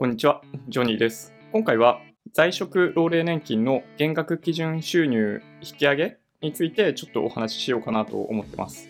こんにちは、ジョニーです。今回は在職老齢年金の減額基準収入引き上げについてちょっとお話ししようかなと思ってます。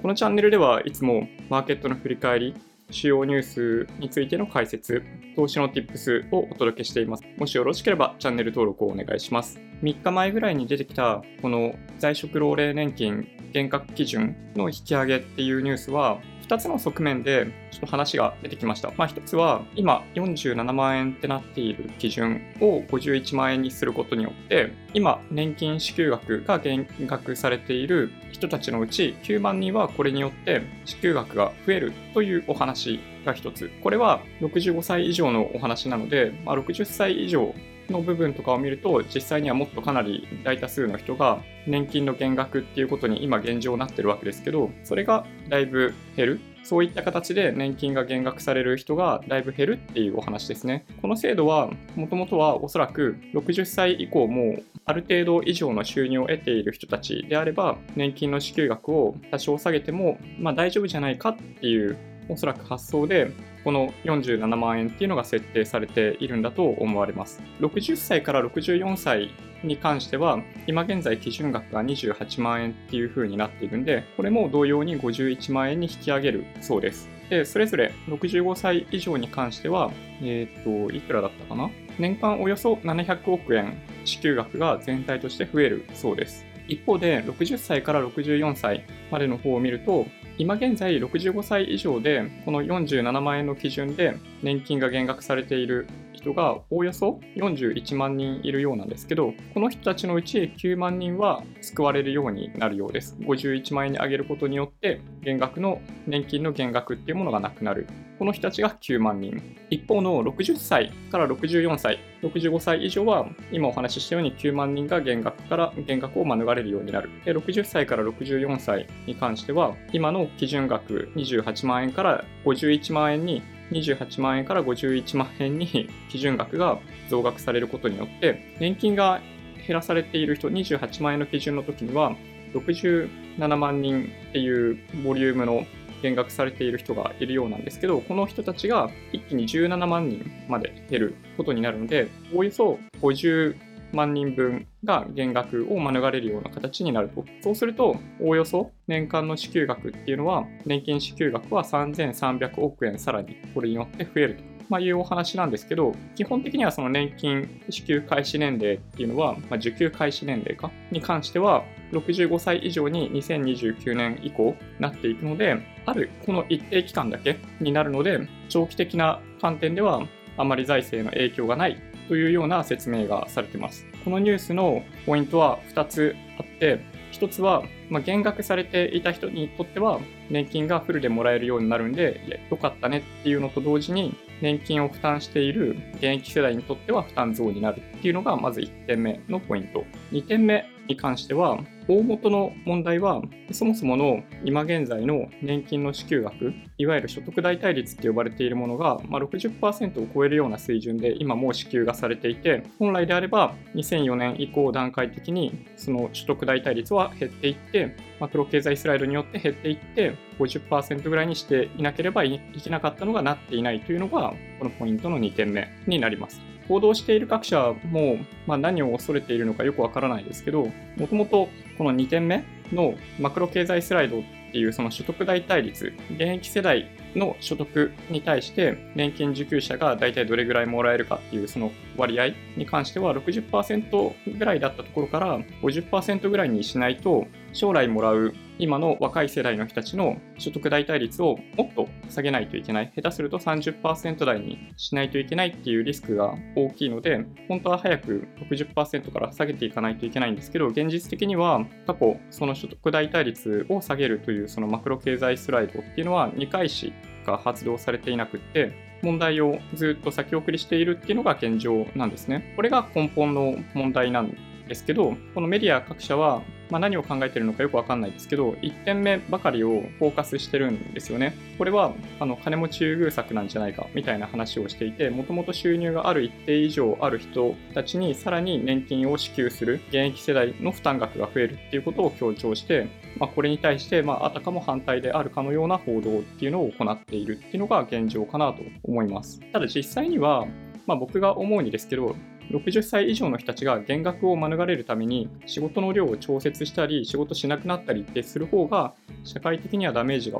このチャンネルではいつもマーケットの振り返り、主要ニュースについての解説、投資の Tips をお届けしています。もしよろしければチャンネル登録をお願いします。3日前ぐらいに出てきたこの在職老齢年金減額基準の引き上げっていうニュースは2つの側面でちょっと話が出てきました。まあ、1つは今47万円ってなっている基準を51万円にすることによって今年金支給額が減額されている人たちのうち9万人はこれによって支給額が増えるというお話が1つ。これは65歳以上のお話なので、まあ、60歳以上の部分とかを見ると実際にはもっとかなり大多数の人が年金の減額っていうことに今現状なってるわけですけどそれがだいぶ減るそういった形で年金が減額される人がだいぶ減るっていうお話ですね。この制度はもともとはおそらく60歳以降もある程度以上の収入を得ている人たちであれば年金の支給額を多少下げてもまあ大丈夫じゃないかっていうおそらく発想でこの47万円っていうのが設定されているんだと思われます。60歳から64歳に関しては、今現在基準額が28万円っていう風になっているんで、これも同様に51万円に引き上げるそうです。で、それぞれ65歳以上に関しては、えっ、と、いくらだったかな？年間およそ700億円支給額が全体として増えるそうです。一方で、60歳から64歳までの方を見ると、今現在65歳以上で、この47万円の基準で年金が減額されている人がおおよそ41万人いるようなんですけど、この人たちのうち9万人は救われるようになるようです。51万円に上げることによって、減額の年金の減額っていうものがなくなる。この人たちが9万人。一方の60歳から64歳、65歳以上は、今お話ししたように9万人が減額から減額を免れるようになる。で60歳から64歳に関しては、今の基準額28万円から51万円に28万円から51万円に基準額が増額されることによって、年金が減らされている人、28万円の基準の時には、67万人っていうボリュームの減額されている人がいるようなんですけど、この人たちが一気に17万人まで減ることになるので、およそ50万人分が減額を免れるような形になると。そうすると、おおよそ年間の支給額っていうのは、年金支給額は3300億円さらにこれによって増えると。まあ、いうお話なんですけど、基本的にはその年金支給開始年齢っていうのは、まあ、受給開始年齢かに関しては、65歳以上に2029年以降なっていくので、あるこの一定期間だけになるので、長期的な観点ではあまり財政の影響がないというような説明がされています。このニュースのポイントは2つあって、1つは、まあ、減額されていた人にとっては年金がフルでもらえるようになるんで、いや、よかったねっていうのと同時に、年金を負担している現役世代にとっては負担増になるっていうのがまず1点目のポイント。2点目に関しては、大元の問題は、そもそもの今現在の年金の支給額、いわゆる所得代替率って呼ばれているものが、まあ、60%を超えるような水準で今もう支給がされていて、本来であれば2004年以降段階的にその所得代替率は減っていって、マクロ経済スライドによって減っていって、50%ぐらいにしていなければいけなかったのがなっていないというのが、このポイントの2点目になります。報道している各社も、まあ、何を恐れているのかよくわからないですけど、もともとこの2点目のマクロ経済スライドっていうその所得代替率、現役世代の所得に対して年金受給者が大体どれぐらいもらえるかっていうその割合に関しては60%ぐらいだったところから50%ぐらいにしないと将来もらう今の若い世代の人たちの所得代替率をもっと下げないといけない。下手すると30%台にしないといけないっていうリスクが大きいので、本当は早く60%から下げていかないといけないんですけど、現実的には過去その所得代替率を下げるというそのマクロ経済スライドっていうのは2回しか発動されていなくって、問題をずっと先送りしているっていうのが現状なんですね。これが根本の問題なんですけど、このメディア各社はまあ、何を考えてるのかよくわかんないですけど、1点目ばかりをフォーカスしてるんですよね。これは、あの、金持ち優遇策なんじゃないか、みたいな話をしていて、もともと収入がある一定以上ある人たちに、さらに年金を支給する現役世代の負担額が増えるっていうことを強調して、まあ、これに対して、まあ、あたかも反対であるかのような報道っていうのを行っているっていうのが現状かなと思います。ただ実際には、まあ、僕が思うにですけど、60歳以上の人たちが減額を免れるために仕事の量を調節したり仕事しなくなったりってする方が社会的にはダメージが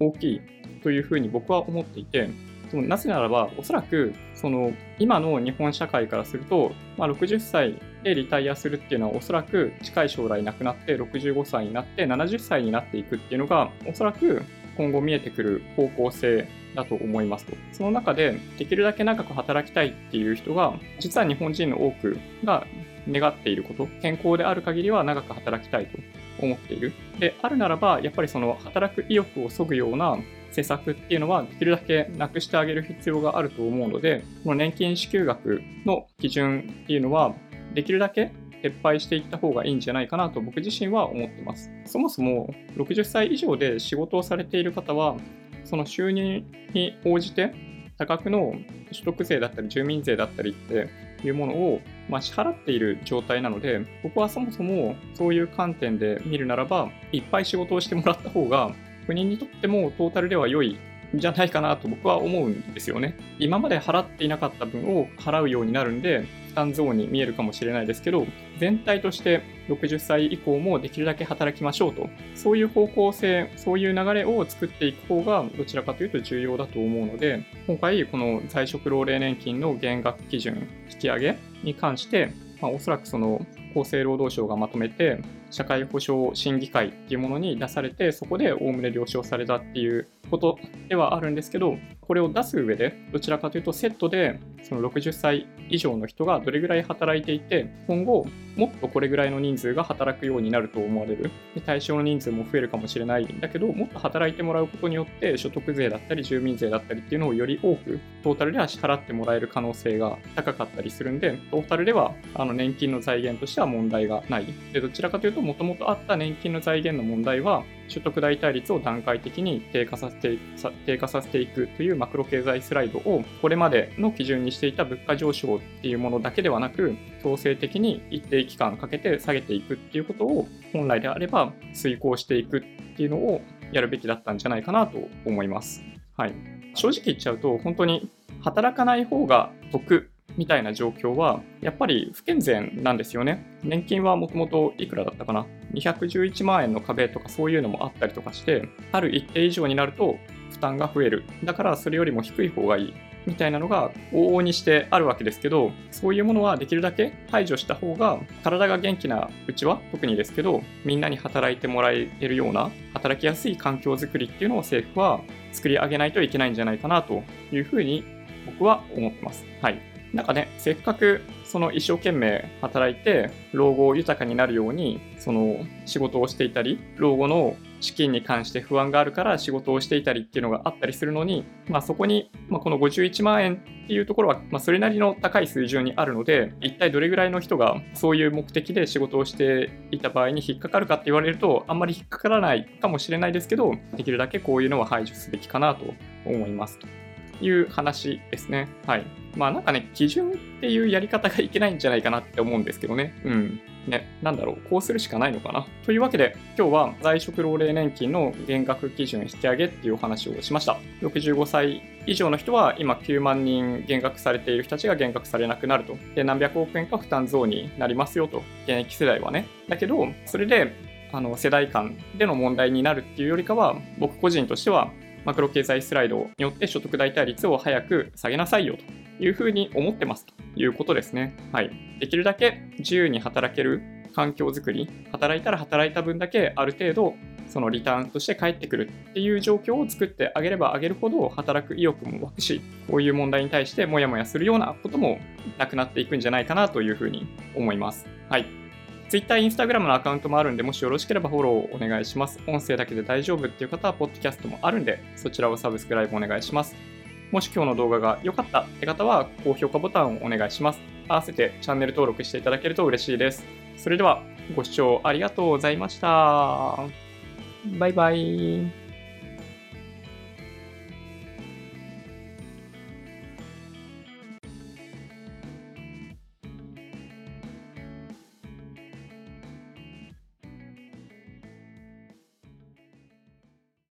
大きいというふうに僕は思っていてなぜならばおそらくその今の日本社会からすると、まあ、60歳でリタイアするっていうのはおそらく近い将来なくなって65歳になって70歳になっていくっていうのがおそらく今後見えてくる方向性だと思いますと。その中で、できるだけ長く働きたいっていう人が、実は日本人の多くが願っていること、健康である限りは長く働きたいと思っている。で、あるならば、やっぱりその働く意欲をそぐような施策っていうのはできるだけなくしてあげる必要があると思うので、この年金支給額の基準っていうのは、できるだけ撤廃していった方がいいんじゃないかなと僕自身は思ってます。そもそも60歳以上で仕事をされている方は、その収入に応じて多額の所得税だったり住民税だったりっていうものを、まあ、支払っている状態なので僕はそもそもそういう観点で見るならばいっぱい仕事をしてもらった方が国にとってもトータルでは良いじゃないかなと僕は思うんですよね。今まで払っていなかった分を払うようになるんで負担増に見えるかもしれないですけど全体として60歳以降もできるだけ働きましょうと、そういう方向性、そういう流れを作っていく方がどちらかというと重要だと思うので、今回この在職老齢年金の減額基準引き上げに関して、まあ、おそらくその厚生労働省がまとめて、社会保障審議会っていうものに出されて、そこでおおむね了承されたっていうことではあるんですけど、これを出す上で、どちらかというとセットで、その60歳以上の人がどれぐらい働いていて、今後、もっとこれぐらいの人数が働くようになると思われる。で対象の人数も増えるかもしれないんだけど、もっと働いてもらうことによって、所得税だったり住民税だったりっていうのをより多く、トータルでは支払ってもらえる可能性が高かったりするんで、トータルではあの年金の財源としては問題がない。で、どちらかというと、もともとあった年金の財源の問題は、所得代替率を段階的に低下させて低下させていくというマクロ経済スライドをこれまでの基準にしていた物価上昇っていうものだけではなく強制的に一定期間かけて下げていくっていうことを本来であれば遂行していくっていうのをやるべきだったんじゃないかなと思います。はい、正直言っちゃうと本当に働かない方が得みたいな状況は、やっぱり不健全なんですよね。年金はもともといくらだったかな ?211 万円の壁とかそういうのもあったりとかして、ある一定以上になると負担が増える。だからそれよりも低い方がいい。みたいなのが往々にしてあるわけですけど、そういうものはできるだけ排除した方が、体が元気なうちは特にですけど、みんなに働いてもらえるような、働きやすい環境づくりっていうのを政府は作り上げないといけないんじゃないかなというふうに僕は思ってます。はい。なんかね、せっかくその一生懸命働いて、老後を豊かになるように、その仕事をしていたり、老後の資金に関して不安があるから仕事をしていたりっていうのがあったりするのに、まあ、そこに、まあ、この51万円っていうところは、まあ、それなりの高い水準にあるので、一体どれぐらいの人がそういう目的で仕事をしていた場合に引っかかるかって言われると、あんまり引っかからないかもしれないですけど、できるだけこういうのは排除すべきかなと思います。いう話ですね。はい。まあなんかね、基準っていうやり方がいけないんじゃないかなって思うんですけどね。うん。ね、なんだろう、こうするしかないのかな。というわけで、今日は在職老齢年金の減額基準引き上げっていうお話をしました。65歳以上の人は今9万人減額されている人たちが減額されなくなると。で、何百億円か負担増になりますよと。現役世代はね。だけど、それで、あの世代間での問題になるっていうよりかは、僕個人としてはマクロ経済スライドによって所得代替率を早く下げなさいよというふうに思ってますということですね。はい。できるだけ自由に働ける環境づくり、働いたら働いた分だけある程度そのリターンとして返ってくるっていう状況を作ってあげればあげるほど働く意欲も湧くし、こういう問題に対してモヤモヤするようなこともなくなっていくんじゃないかなというふうに思います。はい。Twitter、Instagram のアカウントもあるんで、もしよろしければフォローお願いします。音声だけで大丈夫っていう方は、ポッドキャストもあるんで、そちらをサブスクライブお願いします。もし今日の動画が良かったって方は、高評価ボタンをお願いします。合わせてチャンネル登録していただけると嬉しいです。それでは、ご視聴ありがとうございました。バイバイ。